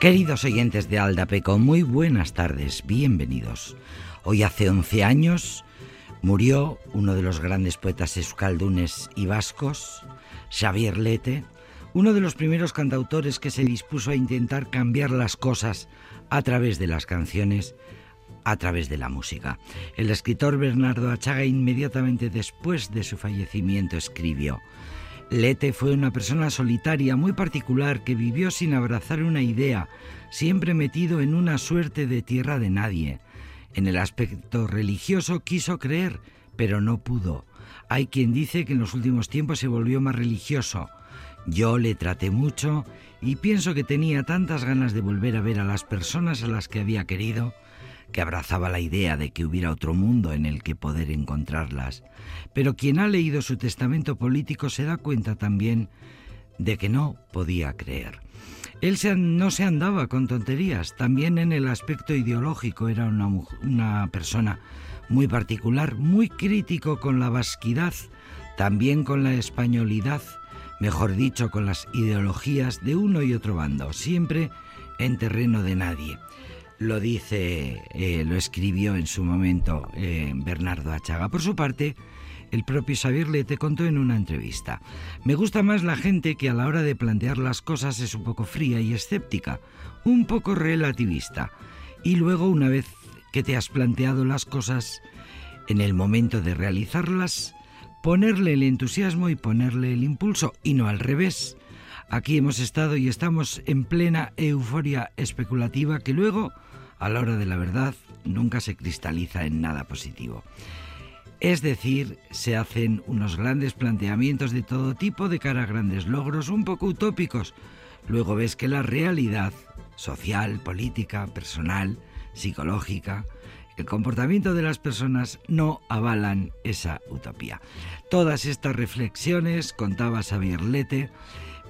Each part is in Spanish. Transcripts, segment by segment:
Queridos oyentes de Aldapeco, muy buenas tardes, bienvenidos. Hoy hace 11 años murió uno de los grandes poetas euskaldunes y vascos, Xavier Lete, uno de los primeros cantautores que se dispuso a intentar cambiar las cosas a través de las canciones, a través de la música. El escritor Bernardo Achaga inmediatamente después de su fallecimiento escribió Lete fue una persona solitaria muy particular que vivió sin abrazar una idea, siempre metido en una suerte de tierra de nadie. En el aspecto religioso quiso creer, pero no pudo. Hay quien dice que en los últimos tiempos se volvió más religioso. Yo le traté mucho y pienso que tenía tantas ganas de volver a ver a las personas a las que había querido que abrazaba la idea de que hubiera otro mundo en el que poder encontrarlas. Pero quien ha leído su testamento político se da cuenta también de que no podía creer. Él no se andaba con tonterías, también en el aspecto ideológico era una, una persona muy particular, muy crítico con la vasquidad, también con la españolidad, mejor dicho, con las ideologías de uno y otro bando, siempre en terreno de nadie lo dice, eh, lo escribió en su momento eh, Bernardo Achaga. Por su parte, el propio Xavier Lete contó en una entrevista. Me gusta más la gente que a la hora de plantear las cosas es un poco fría y escéptica, un poco relativista. Y luego, una vez que te has planteado las cosas, en el momento de realizarlas, ponerle el entusiasmo y ponerle el impulso, y no al revés. Aquí hemos estado y estamos en plena euforia especulativa que luego a la hora de la verdad nunca se cristaliza en nada positivo. Es decir, se hacen unos grandes planteamientos de todo tipo de cara a grandes logros un poco utópicos. Luego ves que la realidad social, política, personal, psicológica, el comportamiento de las personas no avalan esa utopía. Todas estas reflexiones, contaba Xavier Lete,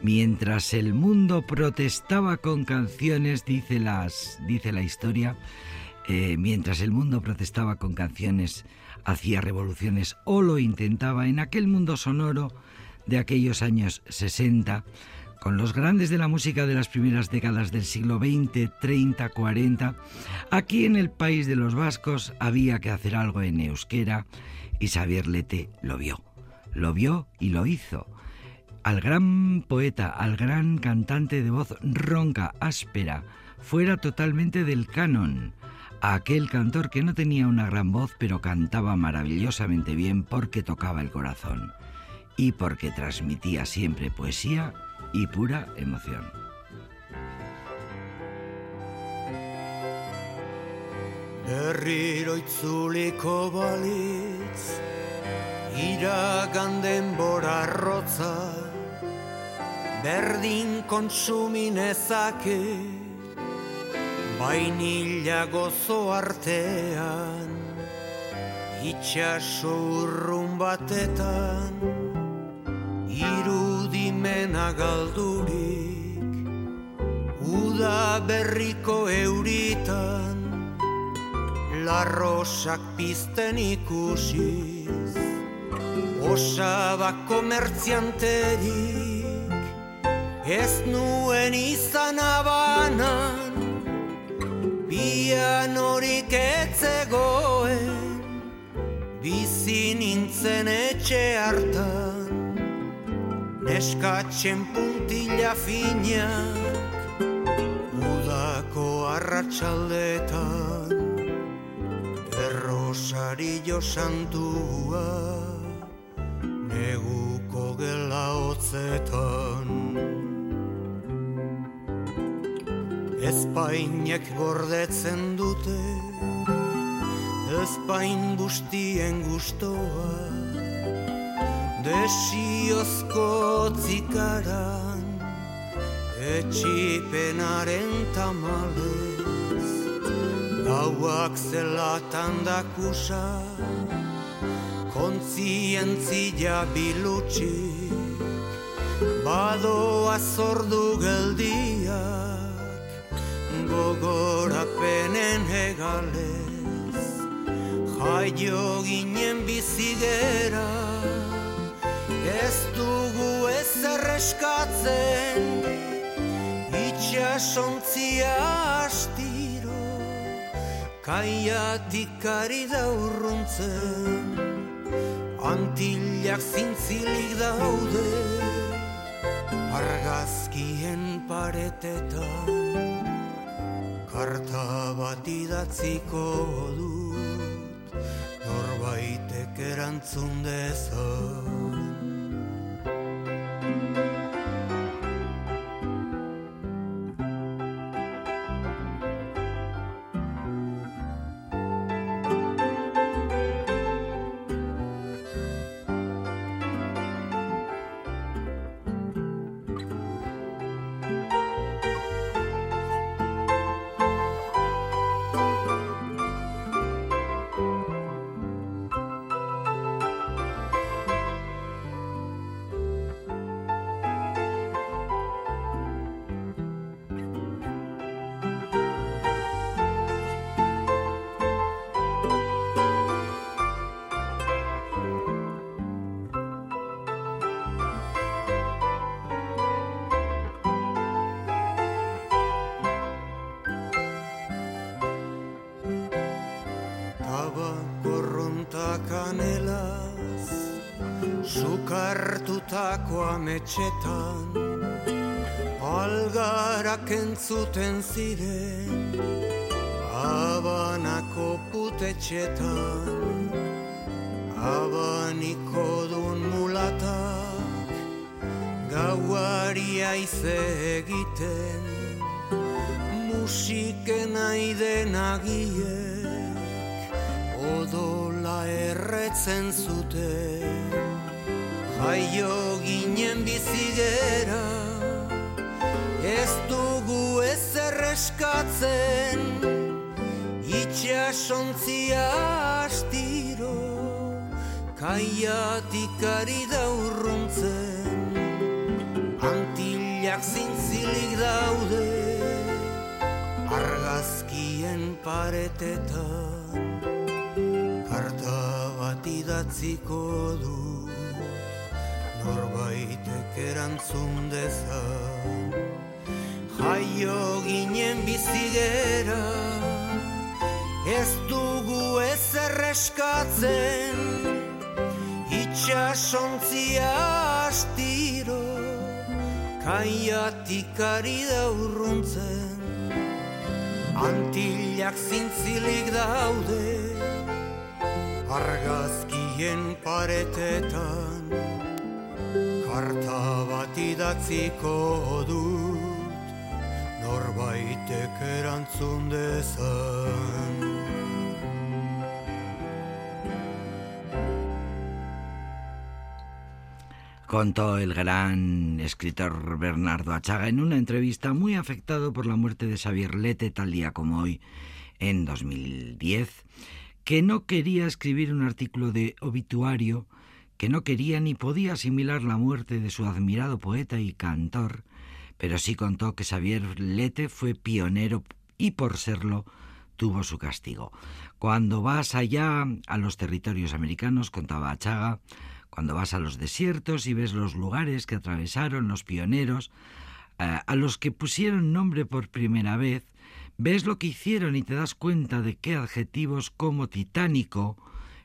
Mientras el mundo protestaba con canciones, dice, las, dice la historia, eh, mientras el mundo protestaba con canciones, hacía revoluciones o lo intentaba en aquel mundo sonoro de aquellos años 60, con los grandes de la música de las primeras décadas del siglo XX, 30, 40, aquí en el país de los vascos había que hacer algo en euskera y Xavier Lete lo vio. Lo vio y lo hizo al gran poeta, al gran cantante de voz ronca, áspera, fuera totalmente del canon, a aquel cantor que no tenía una gran voz pero cantaba maravillosamente bien porque tocaba el corazón y porque transmitía siempre poesía y pura emoción. Berdin kontsuminezake bainila gozo artean itxaso urrun batetan irudimena galdurik uda berriko euritan larrosak pizten ikusiz osaba komertzianterik Ez nuen izan abanan Pianorik etzegoen Bizi nintzen etxe hartan. Neskatzen puntila finak Udako arratsaldetan. Errosario santua Neguko gela hotzetan Espainek gordetzen dute Espain bustien gustoa. Desiozko zikaran Etxipenaren tamalez. Gauak zelatan dakusa Kontzientzia bilutxik. Badoa zordu geldiak gogorapenen hegalez Jaio ginen bizigera Ez dugu ez erreskatzen Itxa Itxasontzia astiro Kaiatik ari da urruntzen. Antillak zintzilik daude Argazkien paretetan Karta bat idatziko dut Norbaitek erantzun dezan ametxetan Algarak entzuten ziren Abanako putetxetan Abaniko dun mulatak Gauari aize egiten Musiken aiden agiek Odola erretzen zuten Jaio ginen bizigera Ez dugu ez erreskatzen Itxasontzia astiro Kaiatik ari da urruntzen. Antillak zintzilik daude Argazkien paretetan Karta bat idatziko du norbaitek erantzun dezan. Jaio ginen bizigera Ez dugu ez erreskatzen Itxasontzia astiro Kaiatik ari da urruntzen. Antillak zintzilik daude Argazkien paretetan karta bat idatziko dut. Norbaitek erantzun dezan. Contó el gran escritor Bernardo Achaga en una entrevista muy afectado por la muerte de Xavier Lete tal día como hoy, en 2010, que no quería escribir un artículo de obituario que no quería ni podía asimilar la muerte de su admirado poeta y cantor, pero sí contó que Xavier Lete fue pionero y por serlo tuvo su castigo. Cuando vas allá a los territorios americanos, contaba Chaga, cuando vas a los desiertos y ves los lugares que atravesaron los pioneros, eh, a los que pusieron nombre por primera vez, ves lo que hicieron y te das cuenta de qué adjetivos como titánico,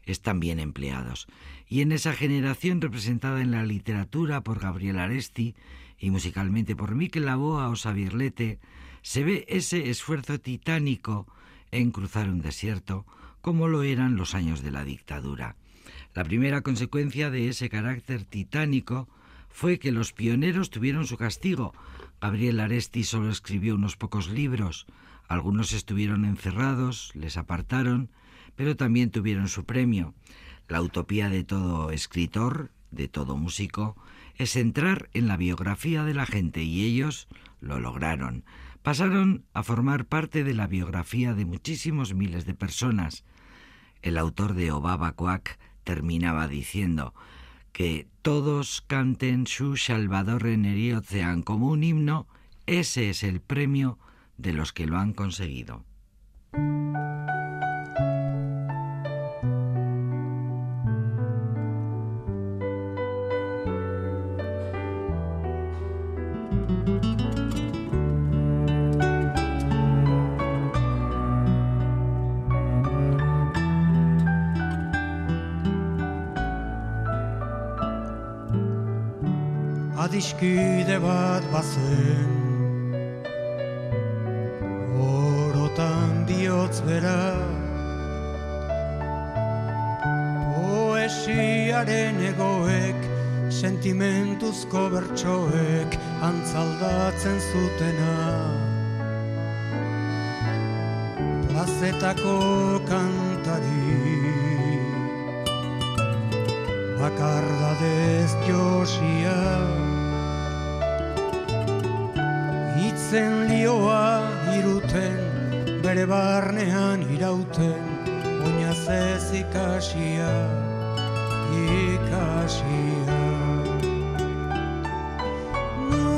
están bien empleados. Y en esa generación representada en la literatura por Gabriel Aresti y musicalmente por Miquel Laboa o Xavier Lete, se ve ese esfuerzo titánico en cruzar un desierto, como lo eran los años de la dictadura. La primera consecuencia de ese carácter titánico fue que los pioneros tuvieron su castigo. Gabriel Aresti solo escribió unos pocos libros, algunos estuvieron encerrados, les apartaron, pero también tuvieron su premio. La utopía de todo escritor, de todo músico, es entrar en la biografía de la gente y ellos lo lograron. Pasaron a formar parte de la biografía de muchísimos miles de personas. El autor de Obaba Coac terminaba diciendo que todos canten su Salvador en como un himno, ese es el premio de los que lo han conseguido. Adiskide bat bazen Orotan bihotz bera Poesiaren egoek Sentimentuzko bertsoek Antzaldatzen zutena. Plazetako kantari. Bakardadez josia Itzen lioa iruten Bere barnean irauten Oinaz ez ikasia Ikasia. Nunago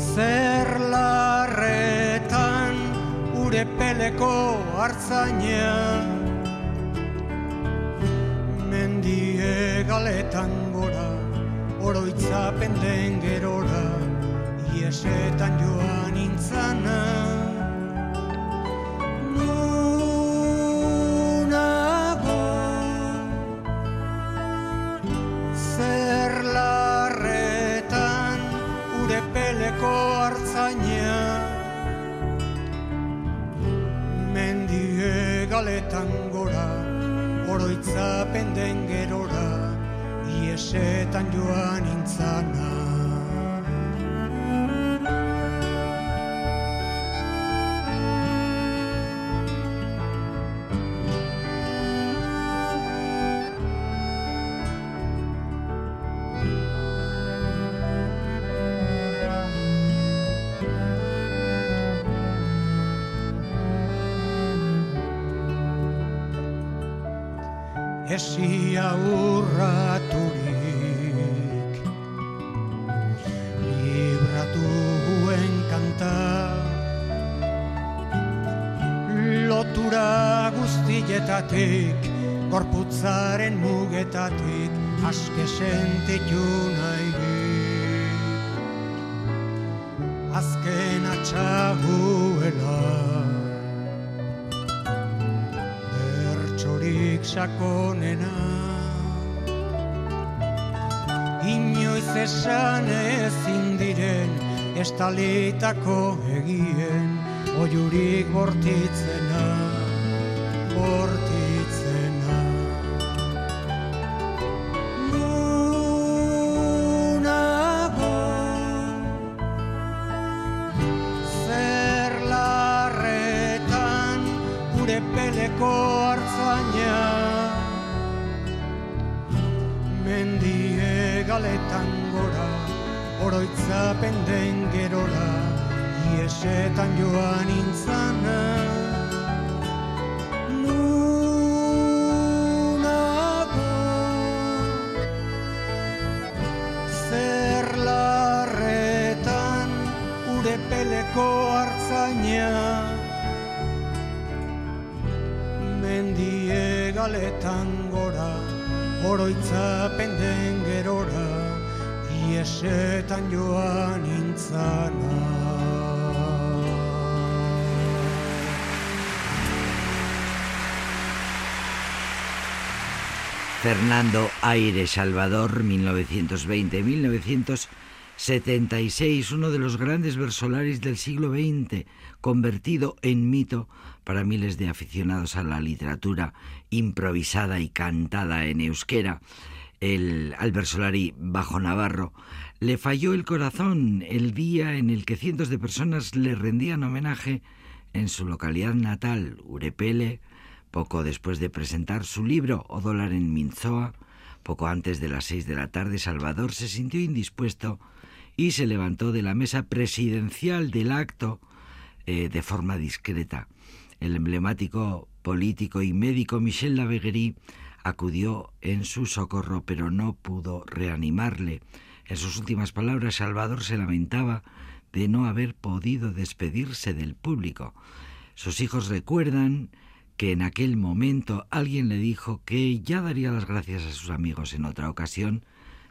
Zer larretan Ure peleko hartzaina Mendie galetan Oroitzapen den gerora Iesetan joan intzana Nunago Zer larretan Ure peleko hartzaina. Mendie galetan gora Oroitzapen den Iesetan joan intzana guztietatik Gorputzaren mugetatik Aske sentitu nahi Azken atxaguela bertsorik sakonena. Inoiz esan ezin diren estalitako egien oiurik bortitzena, por galetan gora oroitzapen den gerora Iesetan joan intzana Fernando Aire Salvador, 1920-1976, uno de los grandes versolaris del siglo XX, convertido en mito para miles de aficionados a la literatura improvisada y cantada en euskera. El, al versolari Bajo Navarro le falló el corazón el día en el que cientos de personas le rendían homenaje en su localidad natal, Urepele, poco después de presentar su libro O dólar en Minzoa, poco antes de las seis de la tarde, Salvador se sintió indispuesto y se levantó de la mesa presidencial del acto eh, de forma discreta. El emblemático político y médico Michel Laveguerie acudió en su socorro, pero no pudo reanimarle. En sus últimas palabras, Salvador se lamentaba de no haber podido despedirse del público. Sus hijos recuerdan que en aquel momento alguien le dijo que ya daría las gracias a sus amigos en otra ocasión,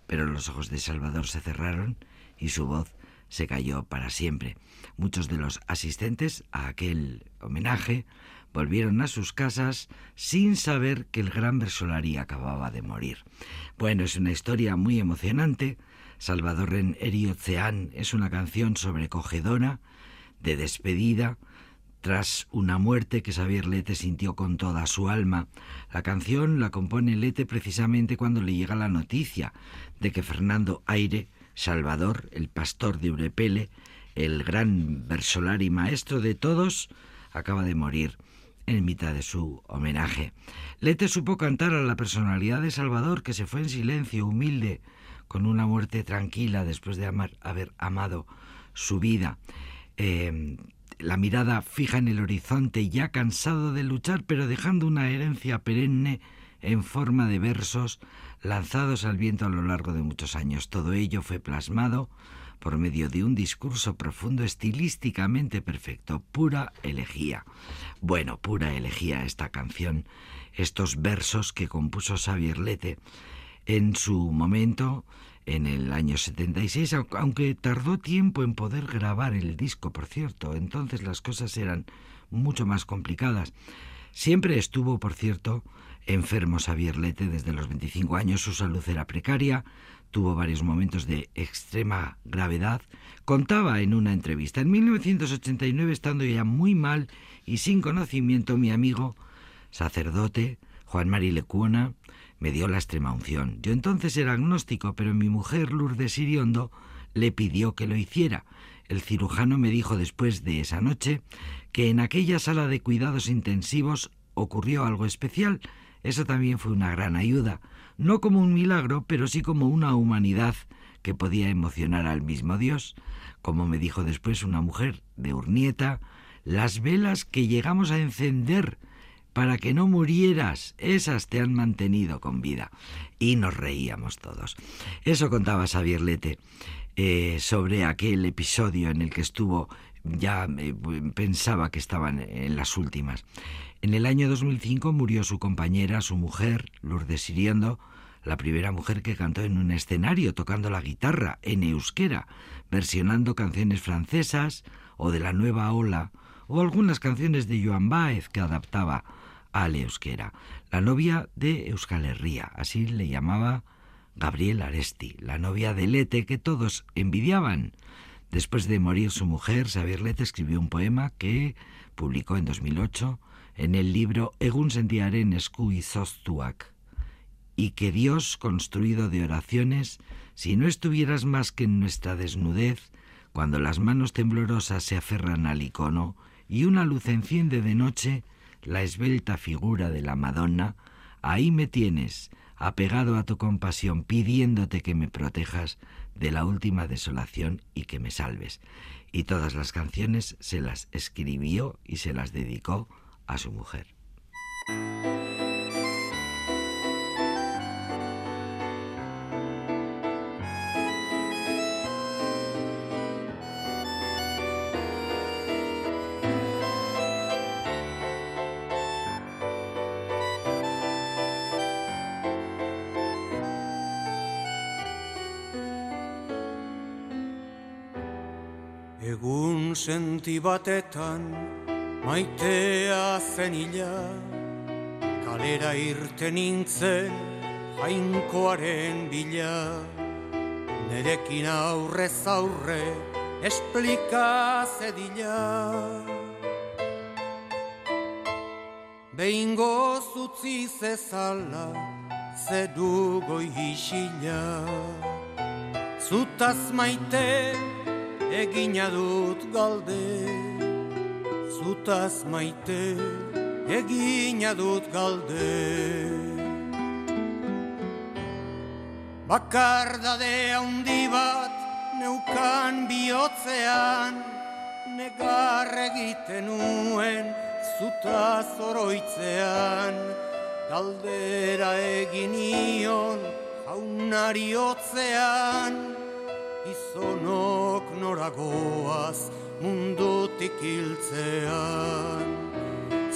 pero los ojos de Salvador se cerraron y su voz se cayó para siempre. Muchos de los asistentes a aquel homenaje volvieron a sus casas sin saber que el gran Versolari acababa de morir. Bueno, es una historia muy emocionante. Salvador en Eriotzeán es una canción sobrecogedora, de despedida, tras una muerte que Xavier Lete sintió con toda su alma. La canción la compone Lete precisamente cuando le llega la noticia de que Fernando Aire, Salvador, el pastor de Urepele, el gran versolari maestro de todos, acaba de morir en mitad de su homenaje. Lete supo cantar a la personalidad de Salvador que se fue en silencio, humilde, con una muerte tranquila después de haber amado su vida. Eh, la mirada fija en el horizonte, ya cansado de luchar, pero dejando una herencia perenne en forma de versos lanzados al viento a lo largo de muchos años. Todo ello fue plasmado por medio de un discurso profundo estilísticamente perfecto, pura elegía. Bueno, pura elegía esta canción, estos versos que compuso Xavier Lete en su momento en el año 76, aunque tardó tiempo en poder grabar el disco, por cierto, entonces las cosas eran mucho más complicadas. Siempre estuvo, por cierto, enfermo Xavier Lete desde los 25 años, su salud era precaria, tuvo varios momentos de extrema gravedad. Contaba en una entrevista, en 1989, estando ya muy mal y sin conocimiento, mi amigo sacerdote Juan Mari Lecuona me dio la extrema unción. Yo entonces era agnóstico, pero mi mujer Lourdes Iriondo le pidió que lo hiciera. El cirujano me dijo después de esa noche que en aquella sala de cuidados intensivos ocurrió algo especial. Eso también fue una gran ayuda, no como un milagro, pero sí como una humanidad que podía emocionar al mismo Dios. Como me dijo después una mujer de Urnieta, las velas que llegamos a encender para que no murieras, esas te han mantenido con vida. Y nos reíamos todos. Eso contaba Xavier Lete eh, sobre aquel episodio en el que estuvo, ya eh, pensaba que estaban en las últimas. En el año 2005 murió su compañera, su mujer, Lourdes Siriendo, la primera mujer que cantó en un escenario tocando la guitarra en euskera, versionando canciones francesas o de la nueva ola o algunas canciones de Joan Baez que adaptaba al euskera. La novia de Euskal Herria, así le llamaba Gabriel Aresti, la novia de Lete que todos envidiaban. Después de morir su mujer, Xavier Lete escribió un poema que publicó en 2008 en el libro Egun sentiaren esku zostuak y que Dios, construido de oraciones, si no estuvieras más que en nuestra desnudez, cuando las manos temblorosas se aferran al icono y una luz enciende de noche, la esbelta figura de la Madonna, ahí me tienes, apegado a tu compasión, pidiéndote que me protejas de la última desolación y que me salves. Y todas las canciones se las escribió y se las dedicó a su mujer. senti batetan maitea zenila kalera irten nintzen jainkoaren bila. Nerekin aurrez aurre esplika zedila. Behingo zutzi zezala zedu goi hisila Zutaz maite egina dut galde Zutaz maite egina dut galde. Bakardade handi bat neukan bihotzean Negar egiten nuen zutaz oroitzean Galdera egin ion jaunari otzean gizonok noragoaz mundutik hiltzean.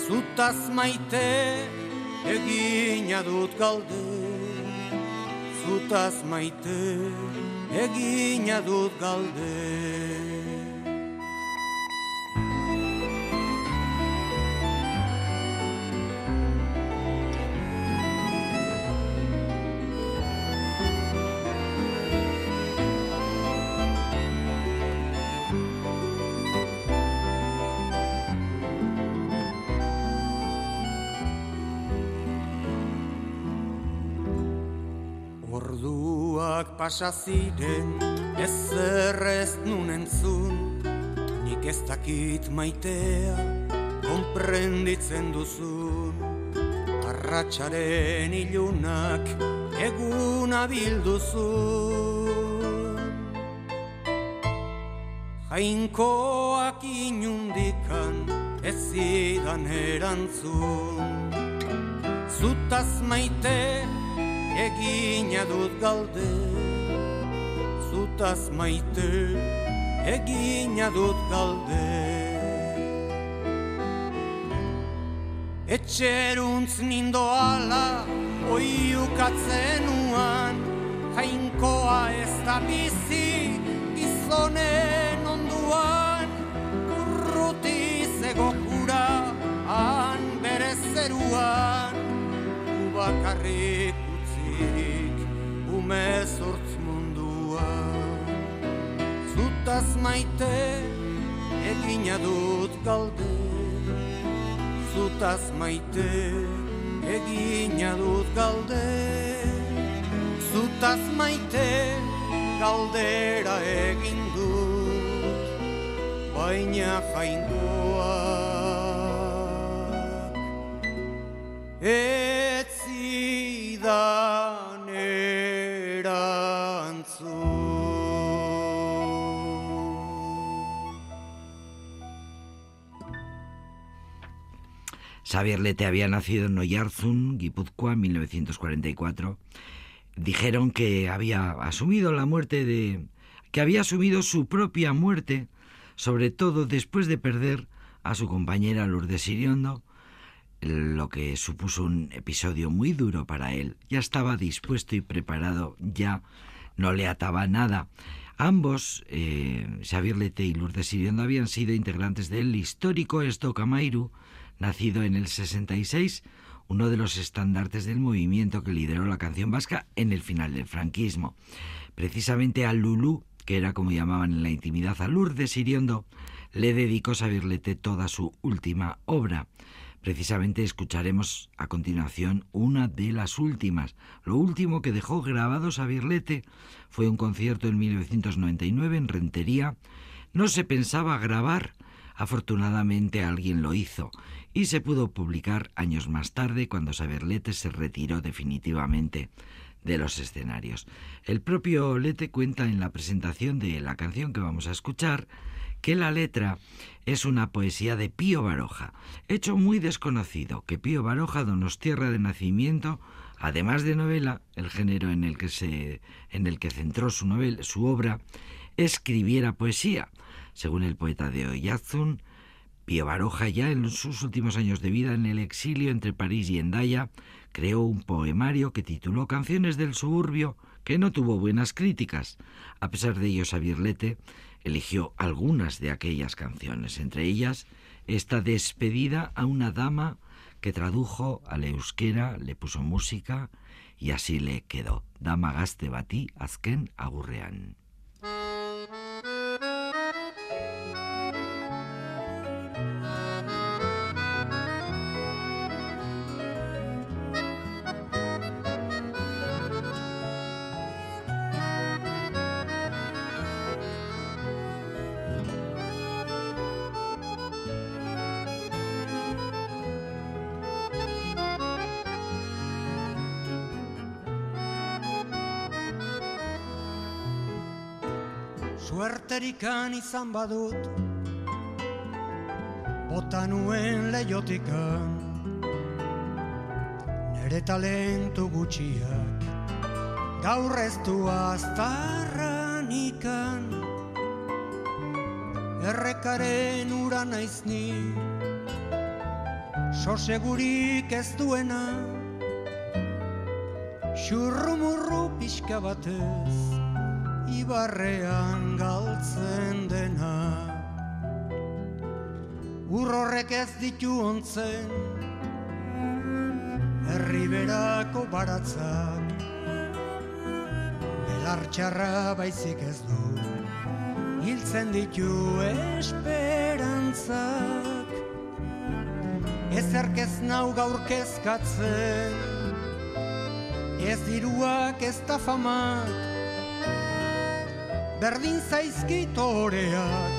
Zutaz maite egina dut galde, zutaz maite egina dut galde. Pasa ziren ez zerrez nunen zun Nik ez dakit maitea komprenditzen duzun. Arratxaren ilunak eguna bilduzun Jainkoak inundikan ez zidan erantzun. Zutaz maite egina dut galde Zutaz maite egina dut galde. Etxeruntz nindo ala oiukatzen uan Jainkoa ez da bizi gizonen onduan. Urruti zegokura han bere zeruan. Ubakarrik utzirik umezortz mundua Zutaz maite egina dut galde zutaz maite egina dut galde. Zutaz maite galdera egin dut baina jainkoa etzidan Xavier Lete había nacido en Oyarzun, Guipúzcoa, en 1944. Dijeron que había asumido la muerte de... que había asumido su propia muerte, sobre todo después de perder a su compañera Lourdes Siriondo, lo que supuso un episodio muy duro para él. Ya estaba dispuesto y preparado, ya no le ataba nada. Ambos, eh, Xavier Lete y Lourdes Siriondo, habían sido integrantes del histórico Estocamairu, nacido en el 66, uno de los estandartes del movimiento que lideró la canción vasca en el final del franquismo. Precisamente a Lulú, que era como llamaban en la intimidad a Lourdes Siriondo, le dedicó Sabirlete toda su última obra. Precisamente escucharemos a continuación una de las últimas. Lo último que dejó grabado Sabirlete fue un concierto en 1999 en Rentería. No se pensaba grabar, afortunadamente alguien lo hizo y se pudo publicar años más tarde cuando Saberlete se retiró definitivamente de los escenarios. El propio Lete cuenta en la presentación de la canción que vamos a escuchar que la letra es una poesía de Pío Baroja, hecho muy desconocido, que Pío Baroja, tierra de nacimiento, además de novela, el género en el que se en el que centró su novela, su obra, escribiera poesía. Según el poeta de Oyazun, Pío Baroja, ya en sus últimos años de vida en el exilio entre París y Endaya, creó un poemario que tituló Canciones del suburbio, que no tuvo buenas críticas. A pesar de ello, Xavier Lete eligió algunas de aquellas canciones, entre ellas esta despedida a una dama que tradujo al euskera, le puso música y así le quedó. Dama gaste batí azken agurrean. Suerterikan izan badut Bota nuen lehiotikan Nere talentu gutxiak Gaur ez du aztarran ikan. Errekaren ura naiz ni Sosegurik ez duena. Xurrumurru pixka batez ibarrean galtzen dena. Ur horrek ez ditu ontzen Herriberako baratzak. Belartxarra baizik ez du Hiltzen ditu esperantzak. Ez nau gaur kezkatzen Ez diruak ez da famak Berdin zaizkitoreak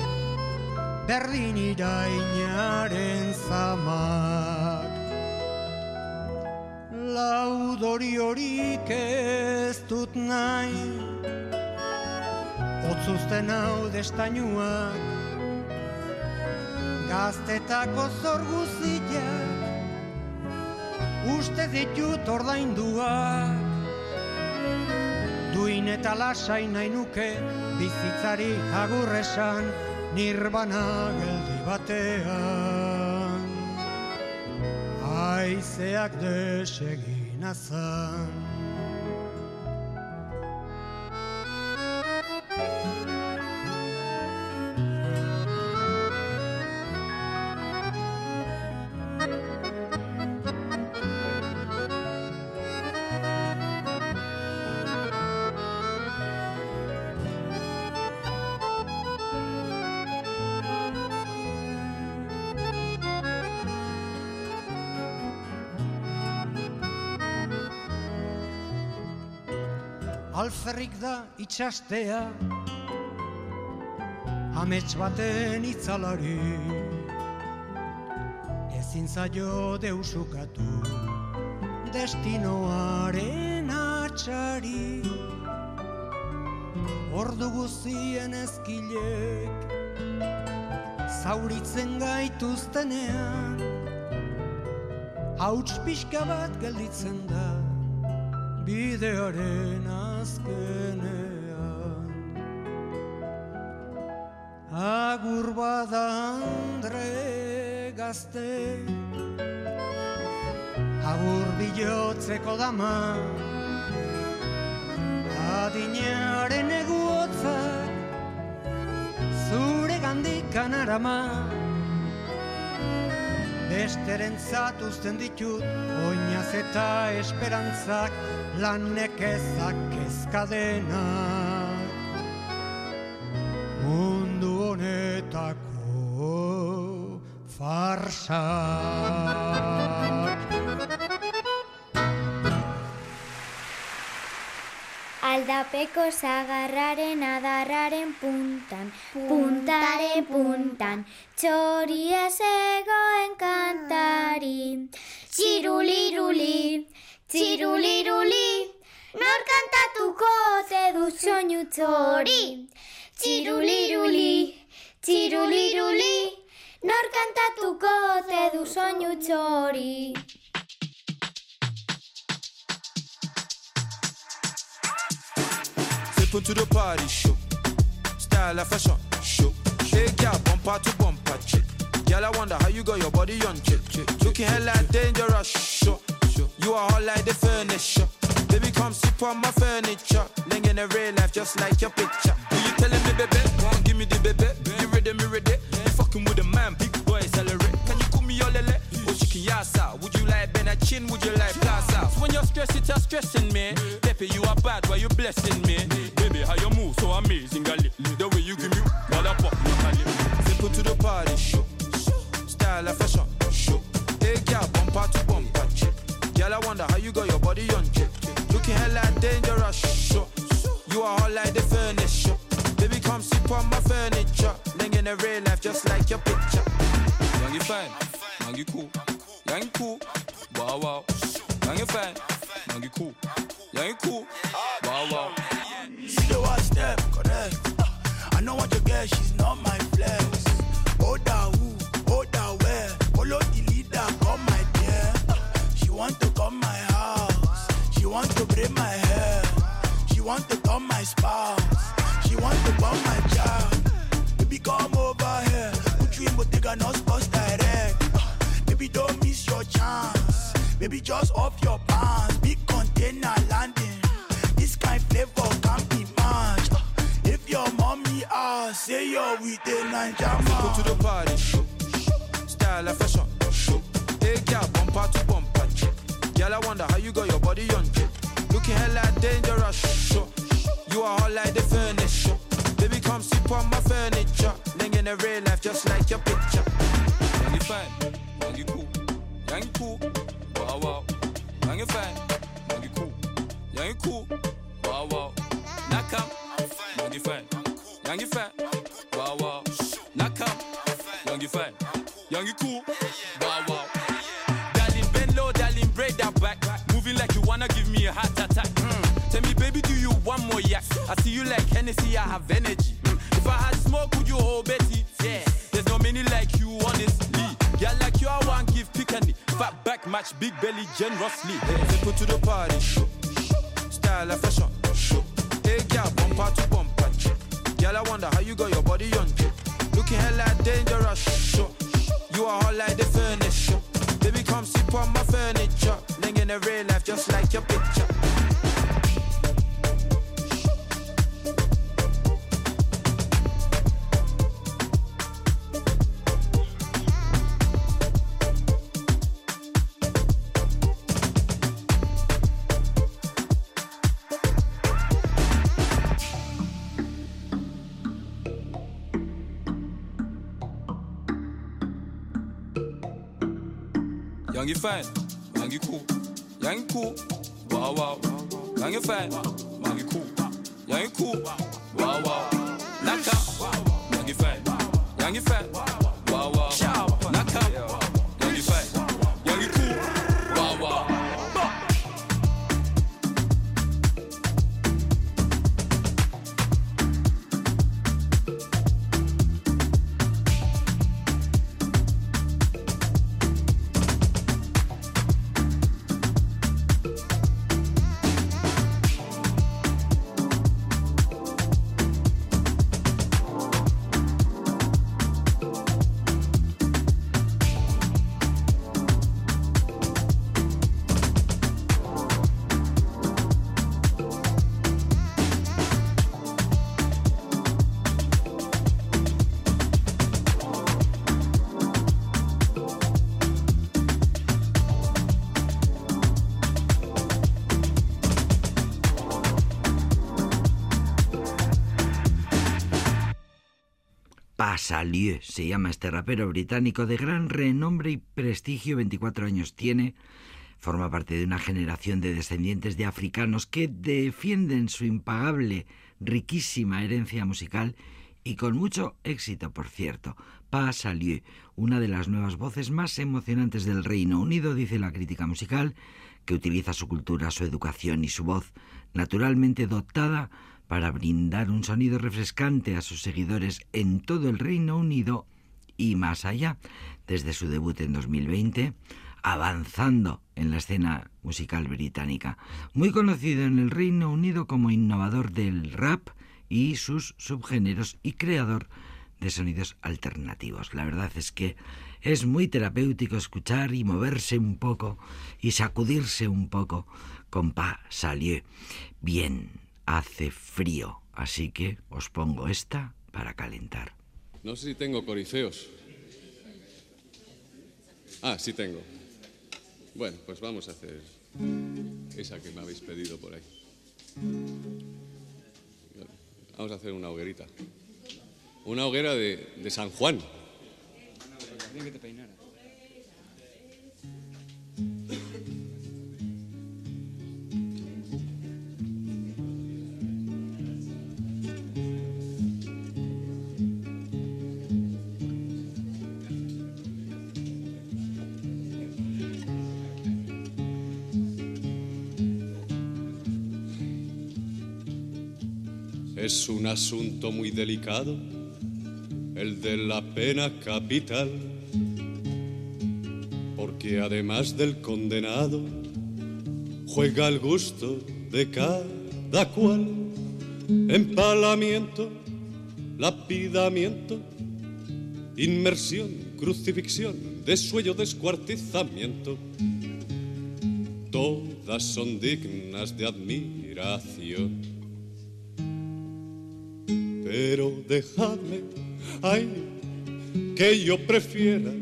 Berdin irainaren zamak. Laudori horik ez dut nahi Otzuzten hau destainuak Gaztetako zorguziak Uste ditut ordainduak. Duin eta lasai nahi nuke Bizitzari agurresan Nirbana geldi batean. Aizeak desegin azan alferrik da itxastea. Amets baten itzalari. Ezin zaio deusukatu Destinoaren atxari. Ordu guzien ezkilek Zauritzen gaituztenean. Hauts pixka bat gelditzen da bidearen azkenean. Agur bada andre gazte Agur bilotzeko dama. Adinearen eguotzak Zure gandikan arama Besteren zatuzten ditut Oinaz eta esperantzak lanek ezak ezkadenak mundu honetako farsak Aldapeko zagarraren adarraren puntan, puntare puntan, txoria zegoen kantari. Txiruliruli, Txiruliruli, nor kantatuko ze du soinu tzori. Txiruliruli, txiruliruli, nor kantatuko ze du soinu tzori. Step to the party show, style of fashion show. Shake your bumper to bumper chick. Girl, I wonder how you got your body on chick. Looking hella like dangerous. You are hot like the furniture. Baby, come sip on my furniture. Living in real life just like your picture. Do you telling me, baby? Give me the baby. You ready, me ready? You fucking with a man, big boy, accelerate. Can you call me your lele? Oh, she can yassa. Would you like Ben Chin? Would you like Plaza? When you're stressed, it's stressing me. Pepe, you are bad, why you blessing me? So amazing, gali. The way you give me, mother pop, Simple to the party, show. Style of fashion, show. Hey, girl, bumper to bumper, chick. Girl, I wonder how you got your body on chick. Looking hella dangerous, show. You are hot like the furniture. Baby, come sit on my furniture. Living in real life just like your picture. Young, you fine. Young, you cool. Young, you cool. Wow, wow. Young, you fine. The Ninja Go to the party. Style of fashion. Hey, girl, bumper to bumper. Girl, I wonder how you got your body on. Looking hella dangerous. You are hot like the furniture. Baby, come sit on my furniture. Living in real life just like your picture. Young, you fine. Young, you cool. Young, you cool. Wow, wow. Young, you fine. Young, you cool. Fat back match, big belly generously. Take her to the party, show style and fashion. Hey, girl, bumper to bumper. Girl, I wonder how you got your body on. Looking hella dangerous. Show. You are hot like the furniture. Baby, come sit on my furniture. Living in the real life just like your picture. Fine, young you cool, you cool, wow wow. Young you fine, young you cool, cool, wow wow. Out, young you fine, fine, Pasalieu se llama este rapero británico de gran renombre y prestigio, 24 años tiene, forma parte de una generación de descendientes de africanos que defienden su impagable, riquísima herencia musical y con mucho éxito, por cierto. Pasalieu, una de las nuevas voces más emocionantes del Reino Unido, dice la crítica musical, que utiliza su cultura, su educación y su voz, naturalmente dotada para brindar un sonido refrescante a sus seguidores en todo el Reino Unido y más allá, desde su debut en 2020, avanzando en la escena musical británica. Muy conocido en el Reino Unido como innovador del rap y sus subgéneros y creador de sonidos alternativos. La verdad es que es muy terapéutico escuchar y moverse un poco y sacudirse un poco con Pa Salieu. Bien, hace frío, así que os pongo esta para calentar. No sé si tengo corifeos. Ah, sí tengo. Bueno, pues vamos a hacer esa que me habéis pedido por ahí. Vamos a hacer una hoguerita. Una hoguera de, de San Juan. Es un asunto muy delicado, el de la pena capital, porque además del condenado, juega el gusto de cada cual, empalamiento, lapidamiento, inmersión, crucifixión, desuello, descuartizamiento, todas son dignas de admiración dejadme, ay, que yo prefiera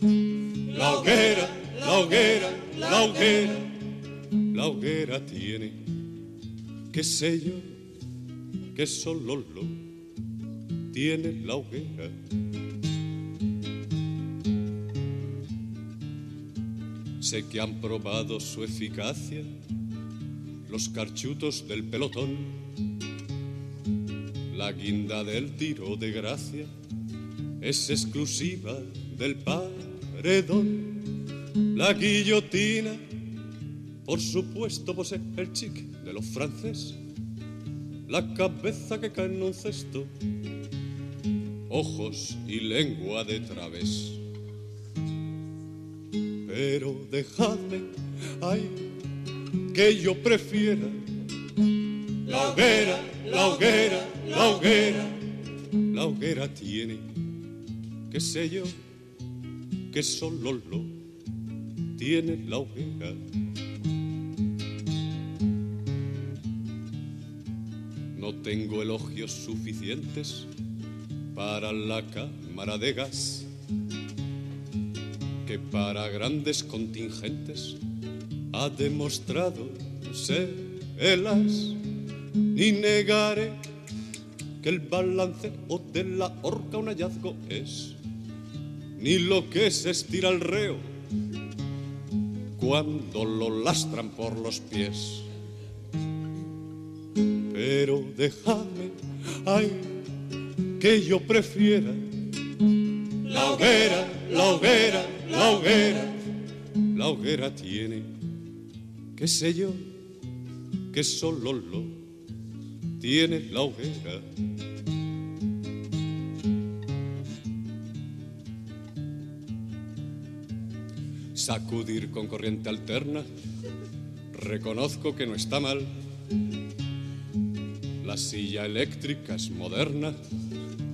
la hoguera, la hoguera, la hoguera, la hoguera tiene, qué sé yo, que solo lo tiene la hoguera. Sé que han probado su eficacia los carchutos del pelotón La guinda del tiro de gracia es exclusiva del paredón. La guillotina, por supuesto, posee el chic de los franceses. La cabeza que cae en un cesto, ojos y lengua de través. Pero dejadme, ay, que yo prefiera la hoguera, la hoguera, la hoguera. La hoguera tiene, qué sé yo, que solo lo tiene la hoguera. No tengo elogios suficientes para la cámara de gas, que para grandes contingentes ha demostrado ser el as, ni negaré que el balance o de la horca un hallazgo es, ni lo que se estira el reo cuando lo lastran por los pies. Pero dejadme, ay, que yo prefiera la hoguera, la hoguera, la hoguera. La hoguera tiene, qué sé yo, que solo lo tiene la hoguera. Sacudir con corriente alterna, reconozco que no está mal. La silla eléctrica es moderna,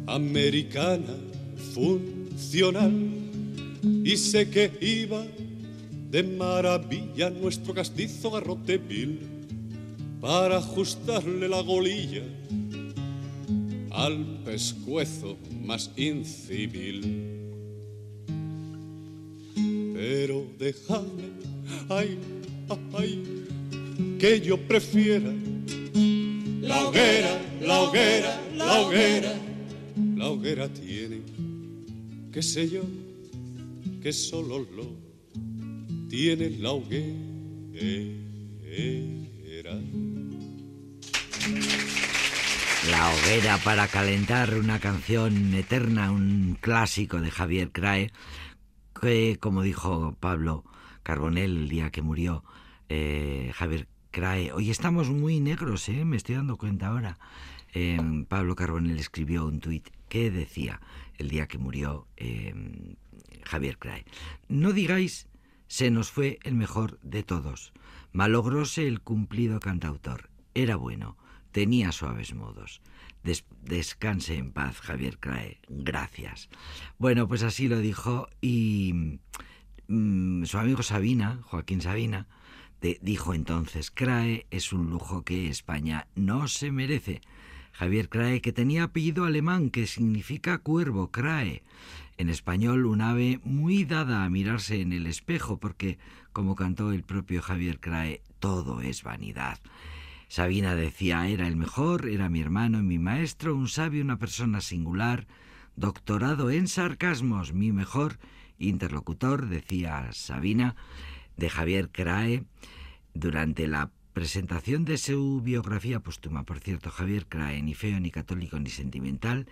americana, funcional. Y sé que iba de maravilla nuestro castizo garrote vil para ajustarle la golilla al pescuezo más incivil. Pero dejadme, ay, ay, que yo prefiera la hoguera, la hoguera, la hoguera. La hoguera tiene, qué sé yo, que solo lo tiene la hoguera. La hoguera para calentar, una canción eterna, un clásico de Javier Crae, que como dijo Pablo Carbonell el día que murió, eh, Javier Crae, hoy estamos muy negros, ¿eh? me estoy dando cuenta ahora. Eh, Pablo Carbonell escribió un tuit que decía el día que murió eh, Javier Crae, no digáis se nos fue el mejor de todos, malogróse el cumplido cantautor, era bueno, tenía suaves modos. Des descanse en paz, Javier Crae. Gracias. Bueno, pues así lo dijo y mmm, su amigo Sabina, Joaquín Sabina, dijo entonces, Crae es un lujo que España no se merece. Javier Crae, que tenía apellido alemán que significa cuervo, Crae. En español, un ave muy dada a mirarse en el espejo, porque, como cantó el propio Javier Crae, todo es vanidad. Sabina decía, era el mejor, era mi hermano y mi maestro, un sabio, una persona singular, doctorado en sarcasmos, mi mejor interlocutor, decía Sabina, de Javier Crae, durante la presentación de su biografía póstuma, por cierto, Javier Crae, ni feo, ni católico, ni sentimental,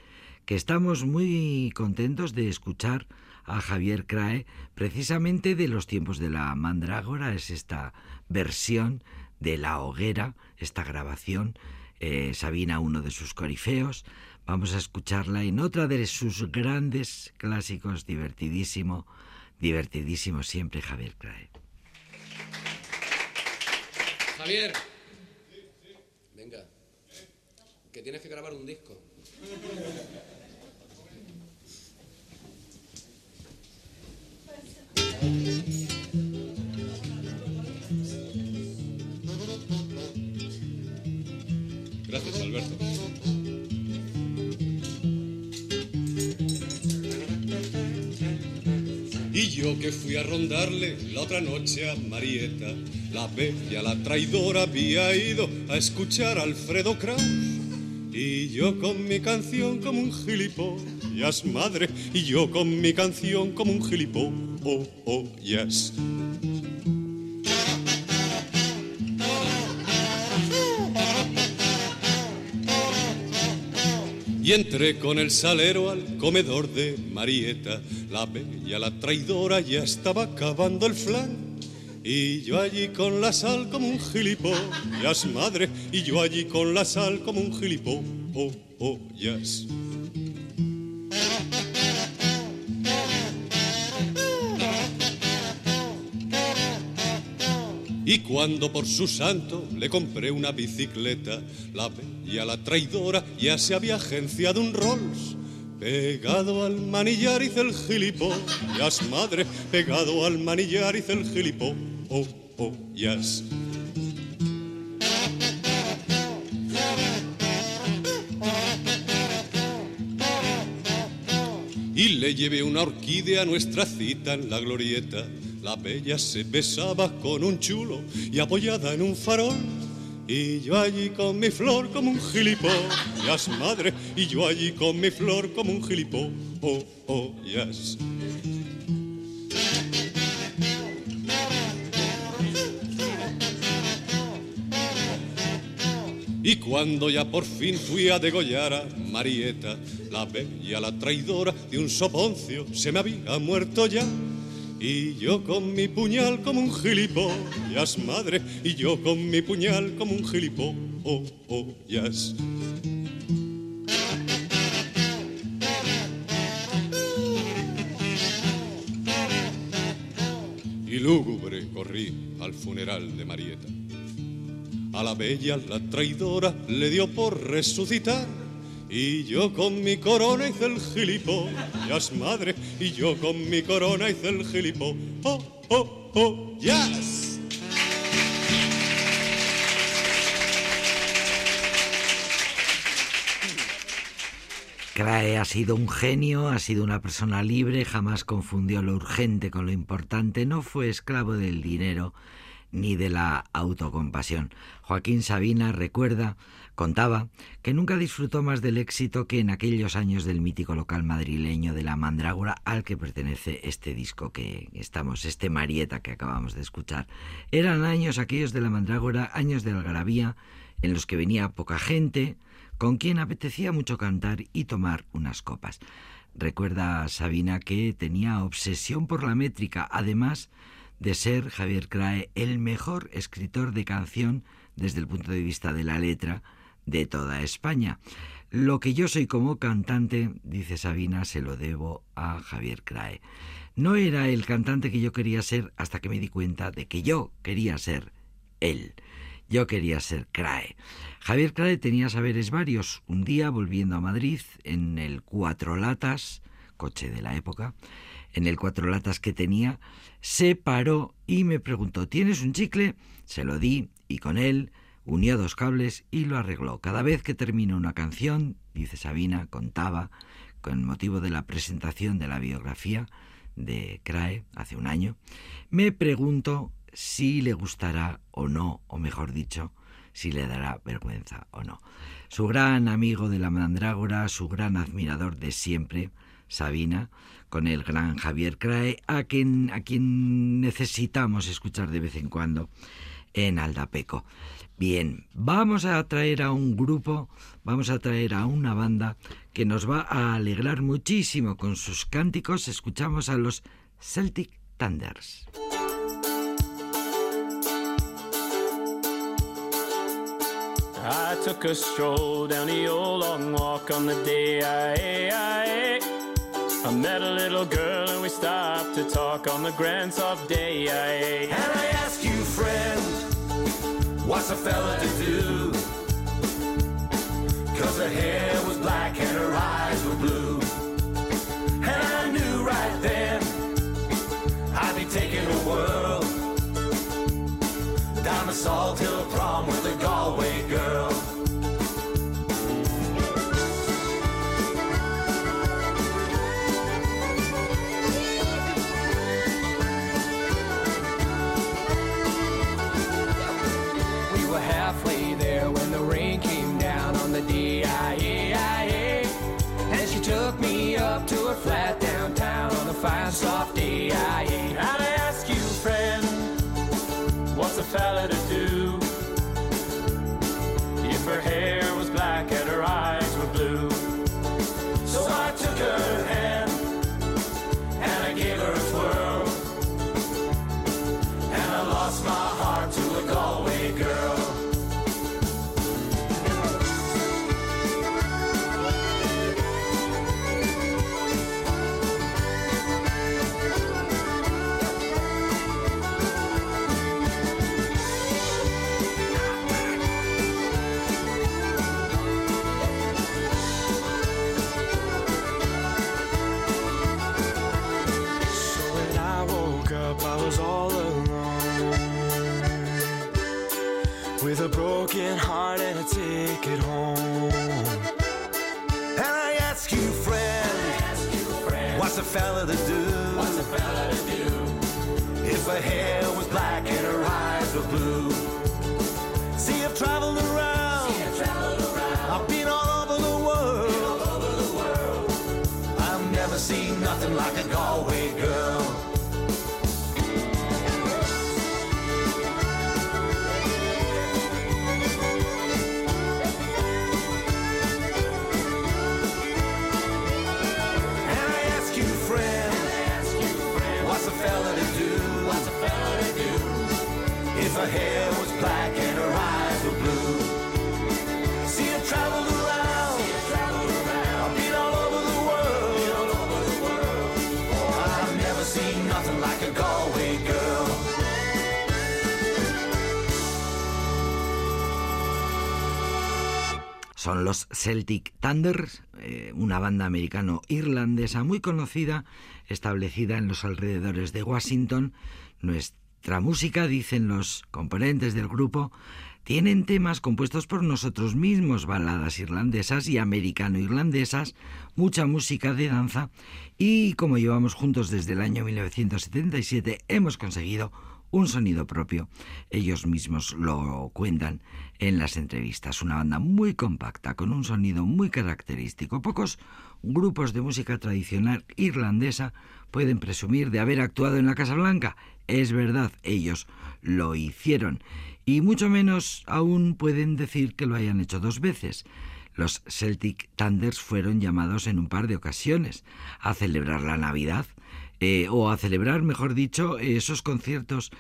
que estamos muy contentos de escuchar a Javier Crae precisamente de los tiempos de la mandrágora, es esta versión de La Hoguera, esta grabación, eh, Sabina, uno de sus corifeos. Vamos a escucharla en otra de sus grandes clásicos, divertidísimo, divertidísimo siempre, Javier Crae. Javier, venga, que tienes que grabar un disco. Alberto. Y yo que fui a rondarle la otra noche a Marieta, la bella, la traidora, había ido a escuchar a Alfredo Kraus. Y yo con mi canción como un gilipollas, madre, y yo con mi canción como un gilipollas. Y entré con el salero al comedor de Marieta. La bella, la traidora, ya estaba acabando el flan. Y yo allí con la sal como un gilipollas, madre. Y yo allí con la sal como un gilipollas. Y cuando por su santo le compré una bicicleta, la bella, la traidora, ya se había agenciado un Rolls. Pegado al manillar hice el gilipollas, madre, pegado al manillar hice el gilipollas. Y le llevé una orquídea a nuestra cita en la glorieta. La bella se besaba con un chulo y apoyada en un farol. Y yo allí con mi flor como un gilipollas, madre. Y yo allí con mi flor como un gilipollas. Y cuando ya por fin fui a degollar a Marieta, la bella, la traidora de un soponcio, se me había muerto ya. Y yo con mi puñal como un gilipollas, madre, y yo con mi puñal como un gilipollas. Y lúgubre corrí al funeral de Marieta. A la bella, la traidora, le dio por resucitar. Y yo con mi corona hice el gilipollas, madre. Y yo con mi corona hice el gilipollas. Oh, oh, oh, yes. Crae ha sido un genio, ha sido una persona libre, jamás confundió lo urgente con lo importante, no fue esclavo del dinero ni de la autocompasión. Joaquín Sabina recuerda, contaba, que nunca disfrutó más del éxito que en aquellos años del mítico local madrileño de la Mandrágora al que pertenece este disco que estamos, este Marieta que acabamos de escuchar. Eran años aquellos de la Mandrágora, años de algarabía, en los que venía poca gente, con quien apetecía mucho cantar y tomar unas copas. Recuerda Sabina que tenía obsesión por la métrica, además de ser Javier Crae el mejor escritor de canción desde el punto de vista de la letra de toda España. Lo que yo soy como cantante, dice Sabina, se lo debo a Javier Crae. No era el cantante que yo quería ser hasta que me di cuenta de que yo quería ser él. Yo quería ser Crae. Javier Crae tenía saberes varios. Un día, volviendo a Madrid, en el Cuatro Latas, coche de la época, en el Cuatro Latas que tenía, se paró y me preguntó, ¿tienes un chicle? Se lo di y con él unió dos cables y lo arregló. Cada vez que termino una canción, dice Sabina, contaba, con motivo de la presentación de la biografía de Crae hace un año, me pregunto si le gustará o no, o mejor dicho, si le dará vergüenza o no. Su gran amigo de la mandrágora, su gran admirador de siempre, Sabina, con el gran Javier Crae, a quien, a quien necesitamos escuchar de vez en cuando en Aldapeco. Bien, vamos a traer a un grupo, vamos a traer a una banda que nos va a alegrar muchísimo con sus cánticos. Escuchamos a los Celtic Thunders. Met a little girl and we stopped to talk on the grand soft day I, And I ask you, friend, what's a fella to do? Cause her hair was black and her eyes were blue. And I knew right then I'd be taking the world down the Salt Hill prom with a Galway girl. Fella to do? What's a fella to do? If her hair was black and her eyes were blue. See, I've traveled around. See, I've traveled around. I've been all over the world. Been all over the world. I've never seen nothing like a Galway girl. Los Celtic Thunder, eh, una banda americano-irlandesa muy conocida, establecida en los alrededores de Washington. Nuestra música, dicen los componentes del grupo, tienen temas compuestos por nosotros mismos, baladas irlandesas y americano-irlandesas, mucha música de danza y como llevamos juntos desde el año 1977 hemos conseguido un sonido propio. Ellos mismos lo cuentan en las entrevistas. Una banda muy compacta, con un sonido muy característico. Pocos grupos de música tradicional irlandesa pueden presumir de haber actuado en la Casa Blanca. Es verdad, ellos lo hicieron. Y mucho menos aún pueden decir que lo hayan hecho dos veces. Los Celtic Thunders fueron llamados en un par de ocasiones a celebrar la Navidad eh, o a celebrar, mejor dicho, esos conciertos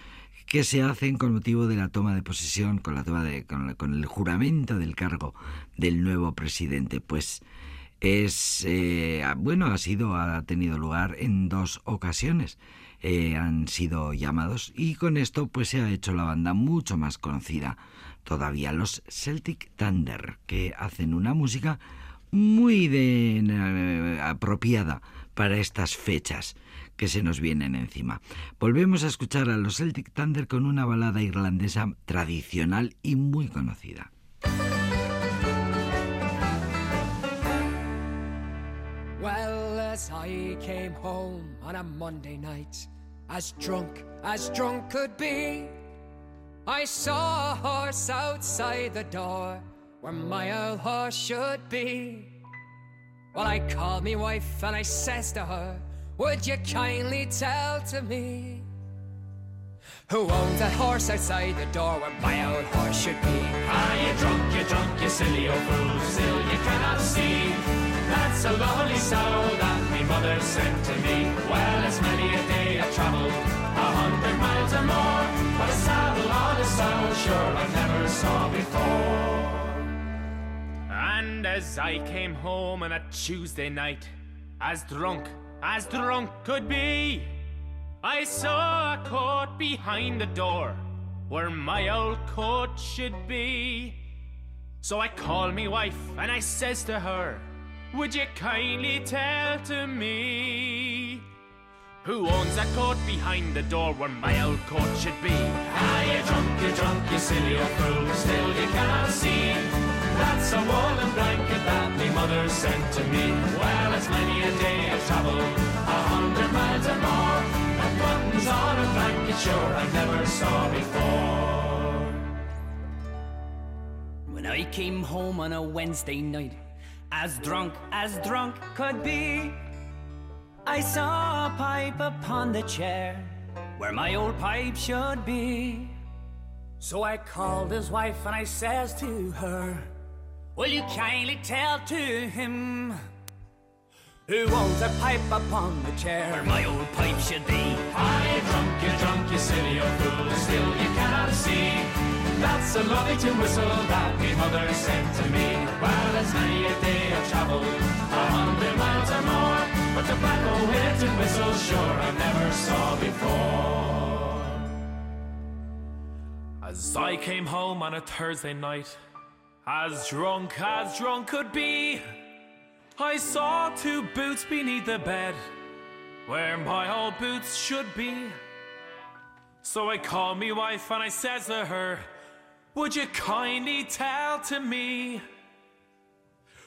que se hacen con motivo de la toma de posesión, con la toma de, con, con el juramento del cargo del nuevo presidente. Pues es eh, bueno, ha sido, ha tenido lugar en dos ocasiones. Eh, han sido llamados y con esto pues se ha hecho la banda mucho más conocida todavía los Celtic Thunder que hacen una música muy de, eh, apropiada para estas fechas que se nos vienen encima. Volvemos a escuchar a los Celtic Thunder con una balada irlandesa tradicional y muy conocida. Well, as I came home on a Monday night, as drunk as drunk could be, I saw a horse outside the door where my old horse should be. Well, I called me wife and I says to her, Would you kindly tell to me who owns that horse outside the door where my old horse should be? Ah, you drunk, you drunk, you silly old fool, still you cannot see. That's a lovely sow that me mother sent to me. Well, it's many a day I've travelled, a hundred miles or more, but a saddle on a sow, sure I never saw before. And as I came home on a Tuesday night, as drunk as drunk could be, I saw a coat behind the door where my old coat should be. So I called me wife and I says to her, Would you kindly tell to me who owns that coat behind the door where my old coat should be? Ah, you drunk, you drunk, you silly old fool, still you cannot see. That's a woolen blanket that me mother sent to me. Well, it's many a day I've travelled, a hundred miles or more. And buttons on a blanket, sure I never saw before. When I came home on a Wednesday night, as drunk as drunk could be, I saw a pipe upon the chair where my old pipe should be. So I called his wife and I says to her, Will you kindly tell to him who owns a pipe upon the chair where my old pipe should be? You drunk, you drunk, you silly old fool, still you cannot see. That's a lovely to whistle that me mother sent to me. Well, it's many a day I've travelled, a hundred miles or more. But tobacco hit and whistle, sure I never saw before. As I came home on a Thursday night, as drunk as drunk could be, I saw two boots beneath the bed where my old boots should be. So I called me wife and I says to her, Would you kindly tell to me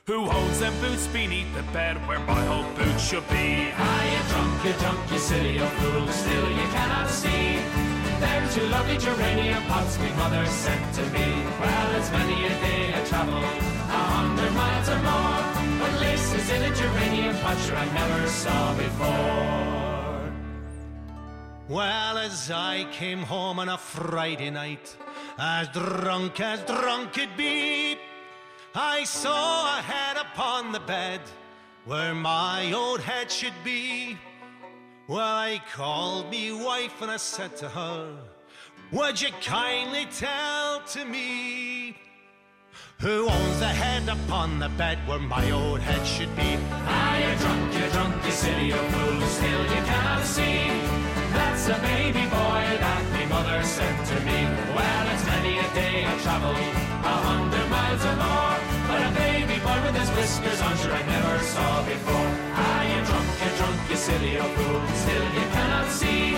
Who holds them boots beneath the bed where my old boots should be? Ah, you drunk, you drunk, you silly old fool, still you cannot see. Them two lovely geranium pots my mother sent to me. Well, it's many a day I travel, a hundred miles or more. But laces in a geranium pot sure I never saw before. Well, as I came home on a Friday night, as drunk as drunk could be, I saw a head upon the bed where my old head should be. Well, I called me wife and I said to her, Would you kindly tell to me who owns the head upon the bed where my old head should be? Ah, you're drunk, you're drunk, you silly old fool, still you cannot see. That's a baby boy that my mother sent to me. Well, it's many a day I've traveled, a hundred miles or more. But a baby boy with his whiskers on, sure I never saw before you silly old fool, still you cannot see.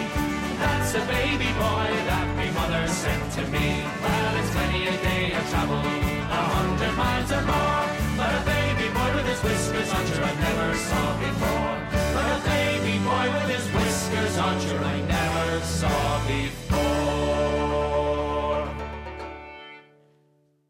That's a baby boy that me mother sent to me. Well, it's many a day I've travelled a hundred miles or more, but a baby boy with his whiskers on sure I never saw before. But a baby boy with his whiskers on sure I never saw before.